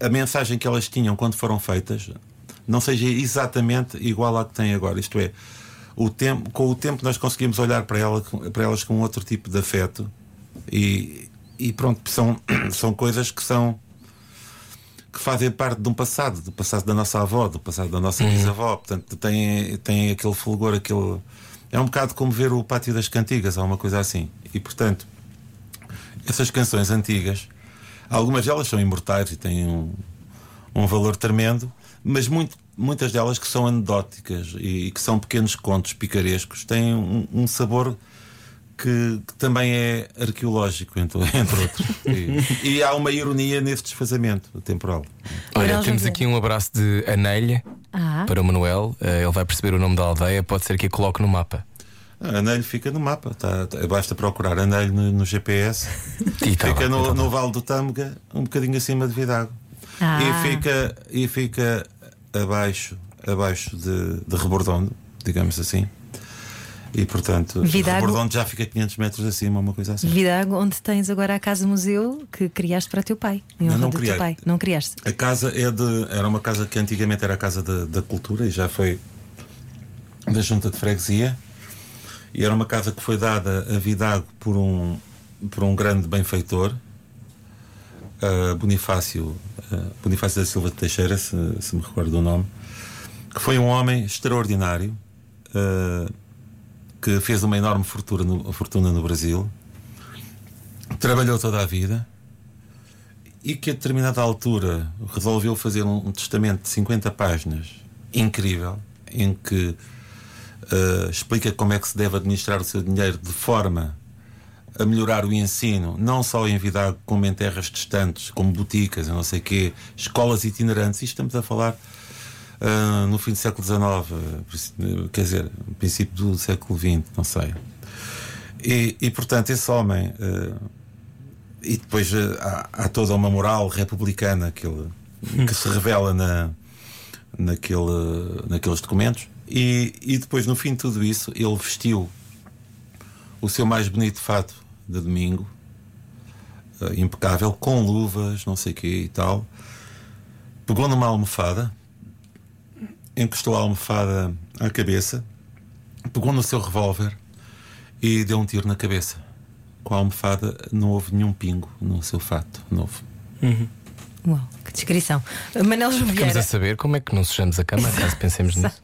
a mensagem que elas tinham quando foram feitas não seja exatamente igual à que tem agora. Isto é, o tempo, com o tempo nós conseguimos olhar para, ela, para elas com outro tipo de afeto e, e pronto, são, [CLEARS THROAT] são coisas que são que fazem parte de um passado, do passado da nossa avó, do passado da nossa bisavó. Portanto, tem, tem aquele fulgor, aquele. É um bocado como ver o Pátio das Cantigas, ou uma coisa assim. E portanto, essas canções antigas, algumas delas são imortais e têm um, um valor tremendo, mas muito, muitas delas que são anedóticas e, que são pequenos contos picarescos têm um, um sabor que, que também é arqueológico, entre, [LAUGHS] entre outros. E, e há uma ironia nesse desfazamento temporal. Olha, temos aqui um abraço de Anelha Ah. para o Manuel. Eh, ele vai perceber o nome da aldeia, pode ser que a coloque no mapa. Anelho fica no mapa, tá, tá- basta procurar Anelho no, no GPS. E tá fica lá, no, então no tá. Vale do Tâmega, um bocadinho acima de Vidago. Ah. E fica, e fica abaixo, abaixo de, de Rebordondo, digamos assim. E portanto, Vidago- Rebordondo já fica 500 metros acima, uma coisa assim. Vidago, onde tens agora a casa museu que criaste para teu pai. Em não do criei. teu pai. Não criaste? A casa é de. Era uma casa que antigamente era a Casa da, da Cultura e já foi da Junta de Freguesia. E era uma casa que foi dada a Vidago por um, por um grande benfeitor, uh, Bonifácio, uh, Bonifácio da Silva de Teixeira, se, se me recordo do nome, que foi um homem extraordinário, uh, que fez uma enorme fortuna no, fortuna no Brasil, trabalhou toda a vida e que a determinada altura resolveu fazer um, um testamento de 50 páginas incrível em que eh, explica como é que se deve administrar o seu dinheiro de forma a melhorar o ensino, não só em Vidago, como em terras distantes, como boticas, não sei quê, escolas itinerantes. Isto estamos a falar ah, no fim do século XIX, quer dizer, no princípio do século XX, não sei. E, e, portanto, esse homem. eh, e depois eh, há, há toda uma moral republicana que, ele, que se revela na, naquele, naqueles documentos. E, e depois, no fim de tudo isso, ele vestiu o seu mais bonito fato de domingo, eh, impecável, com luvas, não sei o quê e tal. Pegou numa almofada, encostou a almofada à cabeça, pegou no seu revólver e deu um tiro na cabeça. Com a almofada não houve nenhum pingo no seu fato novo. Uau, que descrição. Manel Ficamos Vieira. a saber como é que não sujamos a cama, caso pensemos nisso.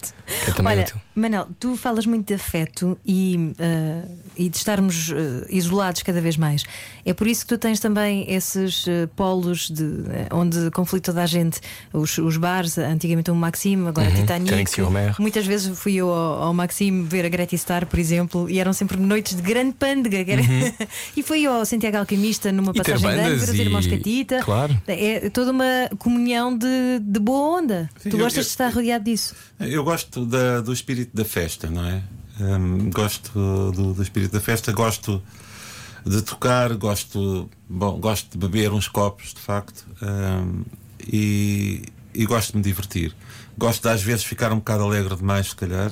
Que é também Olha, útil. Manel, tu falas muito de afeto e, eh, e de estarmos eh, isolados cada vez mais. É por isso que tu tens também esses eh, polos de, onde conflita toda a gente, os, os bares, antigamente o Maxime, agora Uhum, Titanic. Muitas vezes fui eu ao, ao Maxime ver a Greta Star, por exemplo, e eram sempre noites de grande pândega. era- [LAUGHS] e fui ao Santiago Alquimista numa Uhum. E passagem de ano, ver os irmãos Catita. Claro. É toda uma comunhão de, de boa onda. Sim, tu eu- gostas eu- de estar rodeado disso? Eu gosto da- do espírito da festa, não é? Hum, gosto do, do espírito da festa, gosto de tocar, gosto, bom, gosto de beber uns copos, de facto, hum, e, e gosto de me divertir. Gosto de às vezes ficar um bocado alegre demais, se calhar.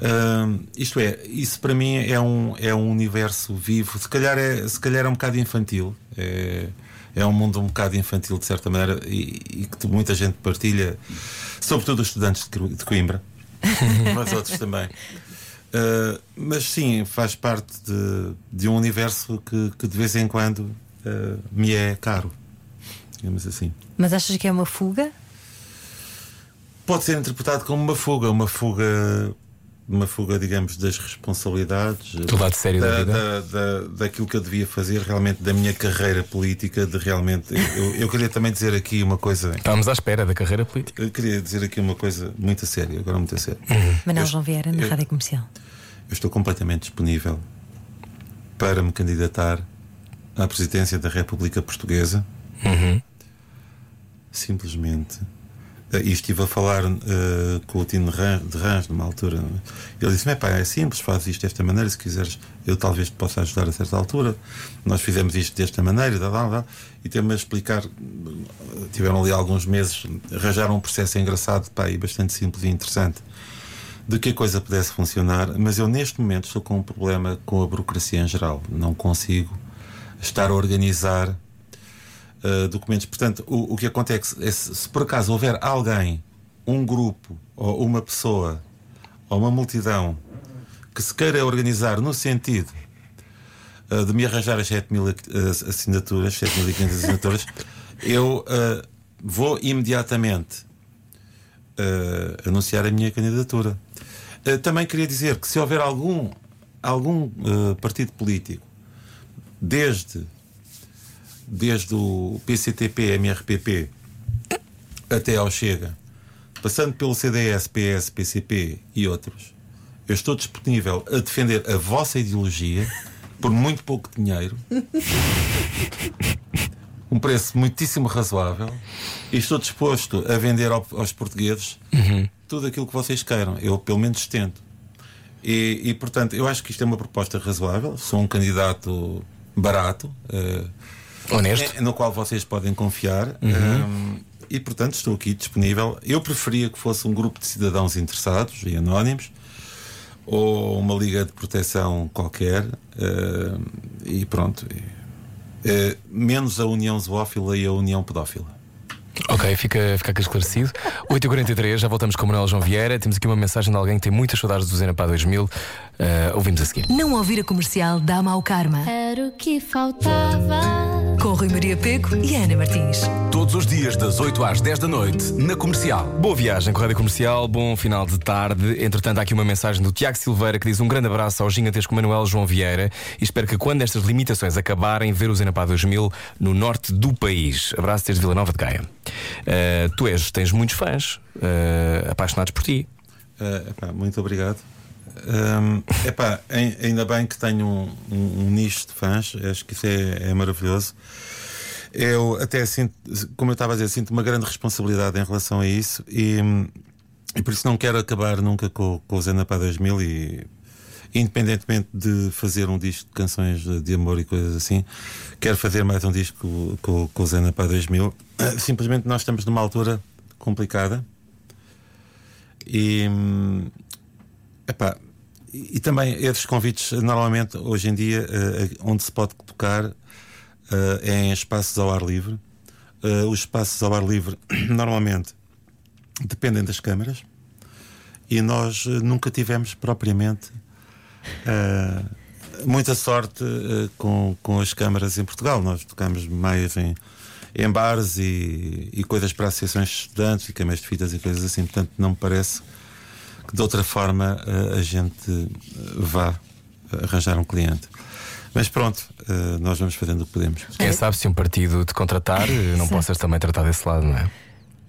Hum, isto é, isso para mim é um, é um universo vivo, se calhar é, se calhar é um bocado infantil. É, é um mundo um bocado infantil, de certa maneira, e, e que muita gente partilha, sobretudo os estudantes de Coimbra, [LAUGHS] mas outros também. Uh, mas sim, faz parte de, de um universo que, que de vez em quando uh, me é caro, digamos assim. Mas achas que é uma fuga? Pode ser interpretado como uma fuga, uma fuga, uma fuga, digamos, das responsabilidades, Do lado sério da vida. da, da- daquilo que eu devia fazer, realmente, da minha carreira política, de realmente. Eu, eu queria também dizer aqui uma coisa. Estávamos à espera da carreira política. Eu queria dizer aqui uma coisa muito a sério, agora muito a sério. Manel Eu- João Vieira, na eu- Rádio Comercial. Eu estou completamente disponível para me candidatar à presidência da República Portuguesa. Uhum. Simplesmente e estive a falar uh, com o Tino de Rãs numa altura. Ele disse: pá, é simples, faz isto desta maneira. Se quiseres, eu talvez te possa ajudar a certa altura. Nós fizemos isto desta maneira, dá, dá, dá, e temos a explicar. Tiveram ali alguns meses, arranjaram um processo engraçado pá, e bastante simples e interessante de que a coisa pudesse funcionar. Mas eu, neste momento, estou com um problema com a burocracia em geral. Não consigo estar a organizar uh, documentos. Portanto, o, o que acontece é se, se por acaso houver alguém, um grupo, ou uma pessoa, ou uma multidão que se queira organizar no sentido uh, de me arranjar as 7 mil uh, assinaturas, 7.500 assinaturas, [LAUGHS] eu vou imediatamente anunciar a minha candidatura. também queria dizer que se houver algum, algum partido político, desde desde o PCTP, MRPP até ao Chega, passando pelo CDS, PS, PCP e outros, eu estou disponível a defender a vossa ideologia por muito pouco dinheiro, [LAUGHS] um preço muitíssimo razoável, e estou disposto a vender aos portugueses uhum. tudo aquilo que vocês queiram. Eu, pelo menos, tento. E, e, portanto, eu acho que isto é uma proposta razoável. Sou um candidato barato. Uh, Honesto. É, no qual vocês podem confiar. Uhum. Um, e portanto estou aqui disponível. Eu preferia que fosse um grupo de cidadãos interessados e anónimos ou uma liga de proteção qualquer uh, e pronto. Uh, menos a União Zoófila e a União Pedófila. Ok, fica, fica aqui esclarecido. 8h43, já voltamos com o Manuel João Vieira. Temos aqui uma mensagem de alguém que tem muitas saudades do Zena para 2000. Uh, ouvimos a seguir. Não ouvir a comercial dá mau karma. Era o que faltava. Com Rui Maria Peco e Ana Martins. Todos os dias, das 8 às 10 da noite, na comercial. Boa viagem com a Rádio Comercial, bom final de tarde. Entretanto, há aqui uma mensagem do Tiago Silveira que diz um grande abraço ao gigantesco Manuel João Vieira e espero que quando estas limitações acabarem, ver o Zenapá 2000 no norte do país. Abraço desde Vila Nova de Gaia. Uh, tu és, tens muitos fãs uh, apaixonados por ti. Uh, epá, muito obrigado. Um, epá, ainda bem que tenho um, um, um, nicho de fãs, acho que isso é, é maravilhoso. Eu até sinto, como eu estava a dizer, sinto uma grande responsabilidade em relação a isso e, e por isso não quero acabar nunca com, com o Zena para 2000 e independentemente de fazer um disco de canções de amor e coisas assim, quero fazer mais um disco com, com o Zena para 2000. Simplesmente nós estamos numa altura complicada e epá, e, também esses convites, normalmente, hoje em dia, uh, onde se pode tocar uh, é em espaços ao ar livre. Uh, os espaços ao ar livre, [CLEARS THROAT] normalmente, dependem das câmaras e nós nunca tivemos propriamente muita sorte com, com as câmaras em Portugal. Nós tocamos mais em, em bares e, e coisas para associações de estudantes e câmaras de fitas e coisas assim. Portanto, não me parece que de outra forma eh, a gente eh, vá arranjar um cliente. Mas pronto, eh, nós vamos fazendo o que podemos. Quem sabe se um partido te contratar, não possas também tratar desse lado, não é?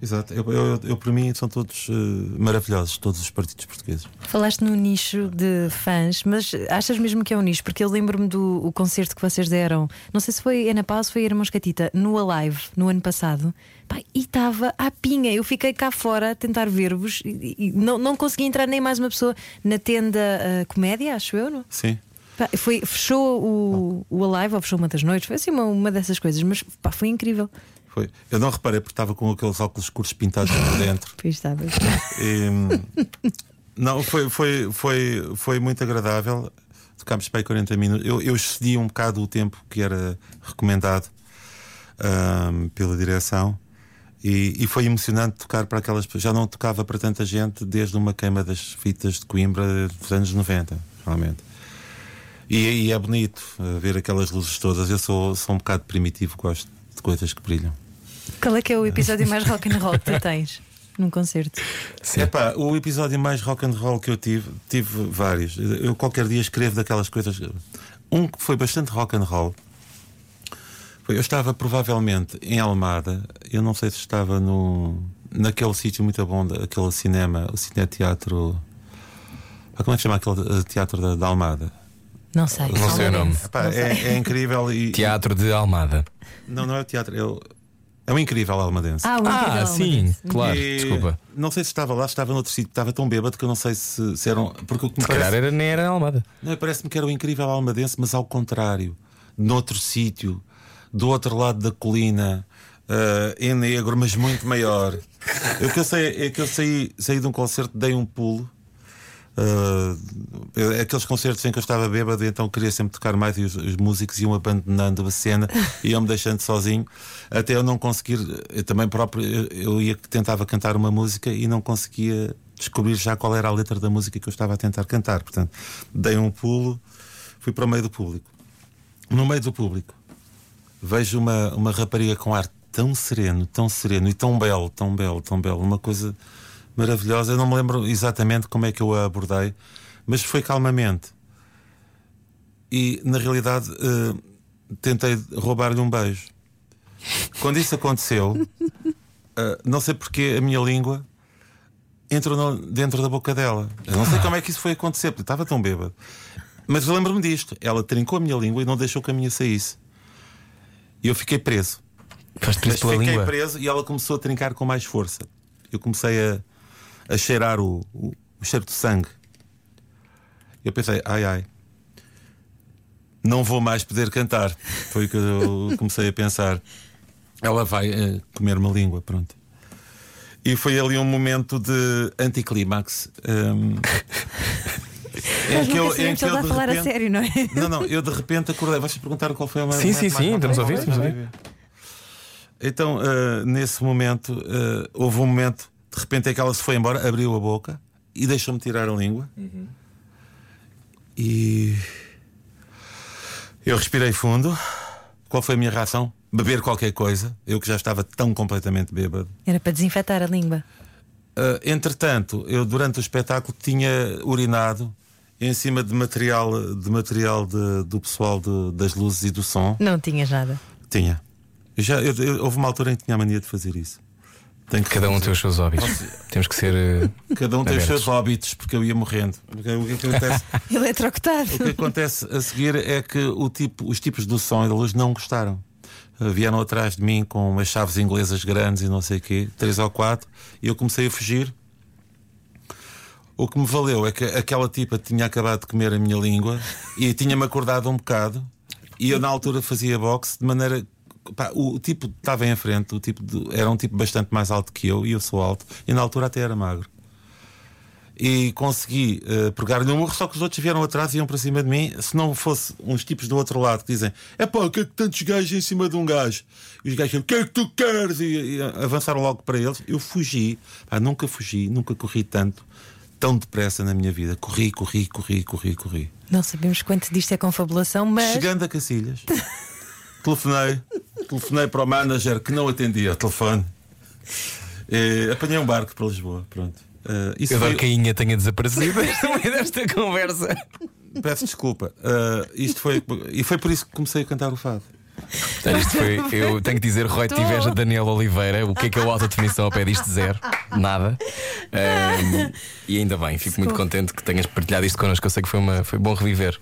Exato, eu, eu, eu para mim são todos uh, maravilhosos, todos os partidos portugueses. Falaste no nicho de fãs, mas achas mesmo que é um nicho? Porque eu lembro-me do o concerto que vocês deram, não sei se foi Ana Paula, se foi Irmãos Catita, no Alive, no ano passado, Pá, e estava à pinha. Eu fiquei cá fora a tentar ver-vos e, e, não, não consegui entrar nem mais uma pessoa na tenda uh, comédia, acho eu, não? Sim. Pá, foi, fechou o, o Alive ou fechou uma das noites, foi assim uma, uma dessas coisas, mas pá, foi incrível. Foi. Eu não reparei porque estava com aqueles óculos escuros pintados por dentro. [LAUGHS] Pois estava. E, não, foi, foi, foi, foi muito agradável. Tocámos para aí 40 minutos. Eu, eu excedi um bocado o tempo que era recomendado um, pela direção. E, e, foi emocionante tocar para aquelas pessoas. Já não tocava para tanta gente desde uma queima das fitas de Coimbra dos anos 90, realmente. E, e é bonito uh, ver aquelas luzes todas. Eu sou, sou um bocado primitivo, gosto de coisas que brilham. Qual é que é o episódio mais rock and roll que tu tens num concerto? Sim. Epá, o episódio mais rock and roll que eu tive, tive vários. Eu qualquer dia escrevo daquelas coisas. Um que foi bastante rock and roll. Foi, eu estava provavelmente em Almada, eu não sei se estava no naquele sítio muito bom, aquele cinema, o cineteatro. Como é que chama aquele teatro da, da Almada? Não sei. Não sei o nome. Epá, é, é, incrível. E, teatro de Almada. Não, não é o teatro. Eu, É um incrível almadense. Ah, o Ah, incrível sim, Almadense. claro, E desculpa. Não sei se estava lá, estava noutro sítio, estava tão bêbado que eu não sei se, se eram. Porque o que me Se calhar parece, era, nem era Almada. não, parece-me que era o incrível almadense, mas ao contrário, noutro sítio, do outro lado da colina, eh, em negro, mas muito maior. O que eu sei é que eu saí, saí de um concerto, dei um pulo. Eh, aqueles concertos em que eu estava bêbado, então queria sempre tocar mais e os, os músicos iam abandonando a cena, [LAUGHS] iam-me deixando sozinho, até eu não conseguir, eu também próprio, eu, eu ia tentava cantar uma música e não conseguia descobrir já qual era a letra da música que eu estava a tentar cantar. Portanto, dei um pulo, fui para o meio do público. No meio do público, vejo uma, uma rapariga com ar tão sereno, tão sereno e tão belo, tão belo, tão belo, uma coisa maravilhosa. Eu não me lembro exatamente como é que eu a abordei, mas foi calmamente. E na realidade eh, tentei roubar-lhe um beijo. Quando isso aconteceu, eh, não sei porque a minha língua entrou dentro da boca dela. Eu não sei como é que isso foi acontecer, porque estava tão bêbado. Mas eu lembro-me disto. Ela trincou a minha língua e não deixou que a minha saísse. E eu fiquei preso. Mas preso pela fiquei língua. preso e ela começou a trincar com mais força. Eu comecei a, a cheirar o, o, o cheiro de sangue. Eu pensei, ai ai, não vou mais poder cantar. Foi o que eu [LAUGHS] comecei a pensar. Ela vai eh, comer uma língua, pronto. E foi ali um momento de anticlímax. ehm, [LAUGHS] em que eu- em que ele eu, de falar a repente- sério, não é? não, não, eu de repente acordei. Vocês perguntaram qual foi a Sim, sim, sim, estamos a ouvir, estamos a ouvir. Então, ah, nesse momento, ah, houve um momento, de repente é que ela se foi embora, abriu a boca e deixou-me tirar a língua. E eu respirei fundo. Qual foi a minha reação? Beber qualquer coisa. Eu que já estava tão completamente bêbado. Era para desinfetar a língua. Ah, entretanto, eu durante o espetáculo tinha urinado em cima de material, de material de- do pessoal de- das luzes e do som. Não tinhas nada. Tinha. Eu já, eu- eu- houve uma altura em que tinha a mania de fazer isso. Tenho que Cada um fazer. tem os seus hobbies. Temos que ser. eh, Cada um tem os seus óbitos, porque eu ia morrendo. Porque o que acontece, [LAUGHS] Eletrocutado. o que acontece a seguir é que o tipo, os tipos do som e da luz não gostaram. Uh, Vieram atrás de mim com umas chaves inglesas grandes e não sei o quê, três ou quatro, e eu comecei a fugir. O que me valeu é que aquela tipa tinha acabado de comer a minha língua e tinha-me acordado um bocado. E eu, na altura, fazia boxe de maneira. Pá, o tipo estava em frente, o tipo de- era um tipo bastante mais alto que eu, e eu sou alto, e na altura até era magro. E consegui eh, pegar-lhe um murro, só que os outros vieram atrás e iam para cima de mim. Se não fosse uns tipos do outro lado que dizem: É pá, o que é que tantos gajos em cima de um gajo? E os gajos O que é que tu queres? E, e avançaram logo para eles. Eu fugi, pá, nunca fugi, nunca corri tanto, tão depressa na minha vida. Corri, corri, corri, corri, corri. Não sabemos quanto disto é confabulação, mas. Chegando a Cacilhas, [LAUGHS] telefonei, telefonei para o manager que não atendia o telefone. Eh, apanhei um barco para Lisboa. Pronto. Eh, isso Eu adoro foi- que a Inha tenha desaparecido [LAUGHS] desta conversa. Peço desculpa. Uh, isto foi, e foi por isso que comecei a cantar o fado. Olha, isto foi, eu tenho que dizer, Roy, Tô. tiveste a Daniel Oliveira. O que é que é o autodefinição ao pé disto? Zero. Nada. Ahm, [LAUGHS] e ainda bem, fico muito contente que tenhas partilhado isto connosco. Eu sei que foi, uma, foi bom reviver.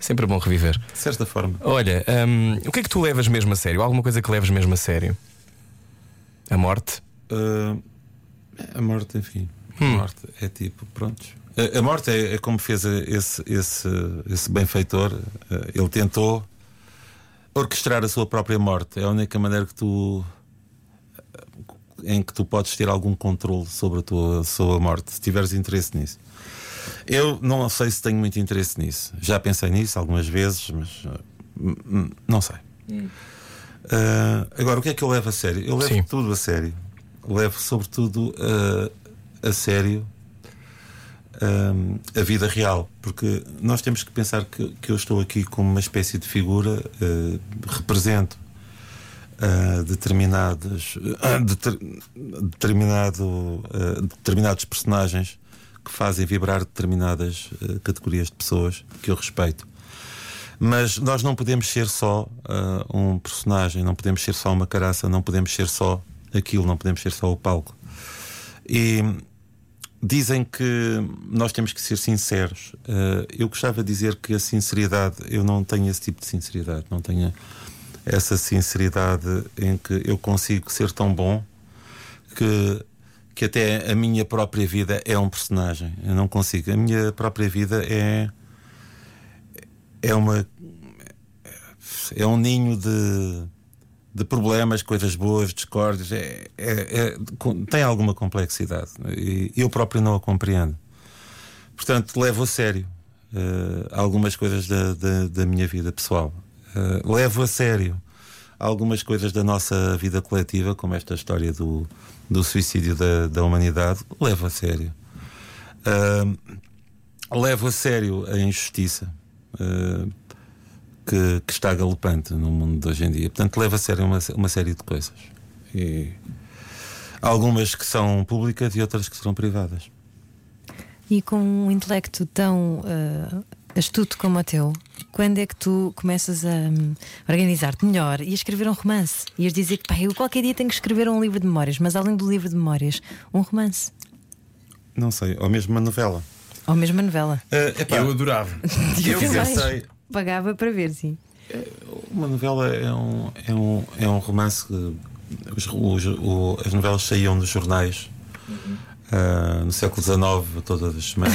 Sempre bom reviver. De certa forma. Olha, ahm, o que é que tu levas mesmo a sério? Alguma coisa que leves mesmo a sério? A morte? Uh, a morte, enfim. A morte é tipo, pronto. A, a morte é, é como fez esse, esse, esse benfeitor. Uh, ele tentou orquestrar a sua própria morte. É a única maneira que tu. em que tu podes ter algum controle sobre a tua sobre a morte, se tiveres interesse nisso. Eu não sei se tenho muito interesse nisso. Já pensei nisso algumas vezes, mas hum, hum, não sei. Uh, agora, o que é que eu levo a sério? Eu levo Sim. tudo a sério. Levo, sobretudo, uh, a sério um, a vida real. Porque nós temos que pensar que, que eu estou aqui como uma espécie de figura, uh, represento uh, determinadas, uh, deter- determinado, uh, determinados personagens que fazem vibrar determinadas uh, categorias de pessoas que eu respeito. Mas nós não podemos ser só uh, um personagem, não podemos ser só uma caraça, não podemos ser só aquilo, não podemos ser só o palco. E dizem que nós temos que ser sinceros. Uh, eu gostava de dizer que a sinceridade, eu não tenho esse tipo de sinceridade, não tenho essa sinceridade em que eu consigo ser tão bom que, que até a minha própria vida é um personagem. Eu não consigo. A minha própria vida é. É uma. É um ninho de, de problemas, coisas boas, discórdias. É, é, é, tem alguma complexidade. E eu próprio não a compreendo. Portanto, levo a sério uh, algumas coisas da, da, da, minha vida pessoal. Uh, levo a sério algumas coisas da nossa vida coletiva, como esta história do, do suicídio da, da humanidade. Levo a sério. Uh, levo a sério a injustiça. Que, que, está galopante no mundo de hoje em dia. Portanto, leva a sério uma, uma série de coisas. E algumas que são públicas e outras que serão privadas. E com um intelecto tão uh, astuto como o teu, quando é que tu começas a um, organizar-te melhor e a escrever um romance? E a dizer que pá, eu qualquer dia tenho que escrever um livro de memórias, mas além do livro de memórias, um romance? Não sei, ou mesmo uma novela. Ou mesmo uma novela. Uh, epá, eu adorava. [LAUGHS] eu pensei. Pagava para ver, sim. Eh, uma novela é um, é um, é um romance que os, os, os, as novelas saíam dos jornais. Uhum. Uh, no século XIX, todas as semanas.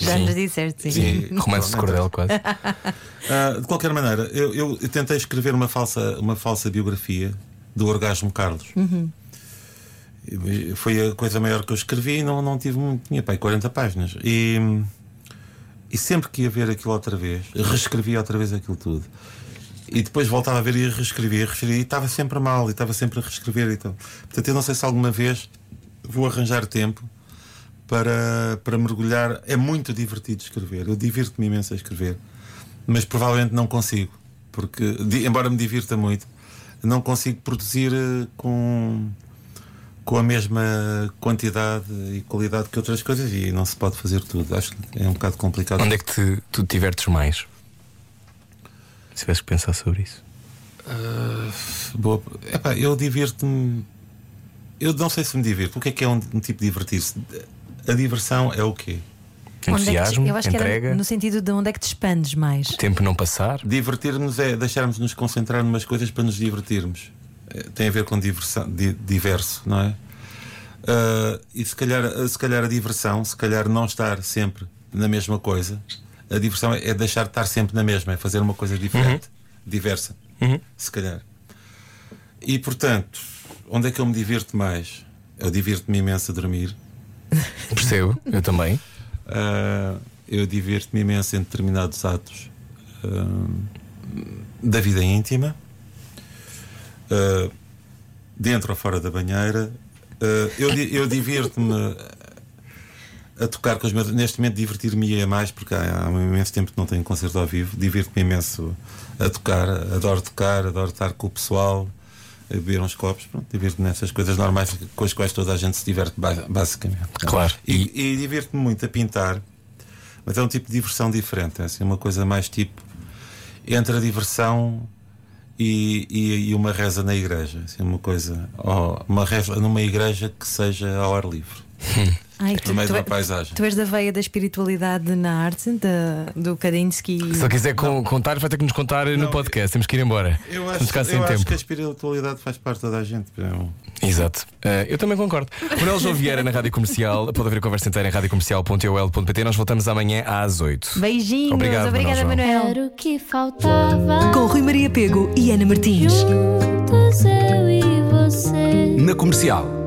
Já nos disseste, sim. sim. Romance de cordel, quase. Uh, de qualquer maneira, eu, eu, eu, tentei escrever uma falsa, uma falsa biografia do Orgasmo Carlos. Uhum. Foi a coisa maior que eu escrevi e não, não tive muito. Tinha pai 40 páginas. E, e sempre que ia ver aquilo outra vez, reescrevia outra vez aquilo tudo. E depois voltava a ver e reescrevia, reescrevia e estava sempre mal e estava sempre a reescrever. Então. Portanto, eu não sei se alguma vez vou arranjar tempo para, para mergulhar. É muito divertido escrever. Eu divirto-me imenso a escrever, mas provavelmente não consigo, porque, embora me divirta muito, não consigo produzir eh, com, com a mesma quantidade e qualidade que outras coisas e não se pode fazer tudo. Acho que é um bocado complicado. Onde é que te, tu te divertes mais? Se tivesse que pensar sobre isso. Uh, boa. Epá, eu divirto-me eu não sei se me divirto. O que é que é um, um tipo de divertir-se? A diversão é o quê? Entusiasmo, é que, eu acho entrega. Que era no sentido de onde é que te expandes mais. Tempo não passar. Divertir-nos é deixarmos-nos concentrar numas coisas para nos divertirmos. É, tem a ver com diversão, di, diverso, não é? Uh, e se calhar, se calhar a diversão, se calhar não estar sempre na mesma coisa, a diversão é deixar de estar sempre na mesma, é fazer uma coisa diferente, uhum. diversa, uhum. se calhar. E portanto, onde é que eu me divirto mais? Eu divirto-me imenso a dormir. [LAUGHS] Percebo, eu também. Uh, eu divirto-me imenso em determinados atos uh, da vida íntima, uh, dentro ou fora da banheira. eu, eu divirto-me a tocar com os meus. Neste momento, divertir-me mais, porque há, há um imenso tempo que não tenho concerto ao vivo. Divirto-me imenso a tocar, adoro tocar, adoro estar com o pessoal beber uns copos, pronto, divirto-me nessas coisas normais com as quais toda a gente se diverte, basicamente. Claro. E, e, e divirto-me muito a pintar, mas é um tipo de diversão diferente, é assim, uma coisa mais tipo entre a diversão e, e, e uma reza na igreja, assim, uma coisa, uma reza numa igreja que seja ao ar livre. [LAUGHS] Ai, tu, no tu, é- paisagem. Tu és da veia da espiritualidade na arte, da, do Kandinsky. Se quiser con contar, vai ter que nos contar não, no podcast. Temos que ir embora. Eu acho, eu acho tempo. que a espiritualidade faz parte da gente. Exato. Uh, eu também concordo. Manuel João Vieira na Rádio Comercial. Pode haver a conversa inteira em radiocomercial.ol.pt. Nós voltamos amanhã às 8. Beijinhos. Obrigado, Obrigada, Manuel. Era o que faltava. Com Rui Maria Pego e Ana Martins. Juntos eu e você. Na comercial.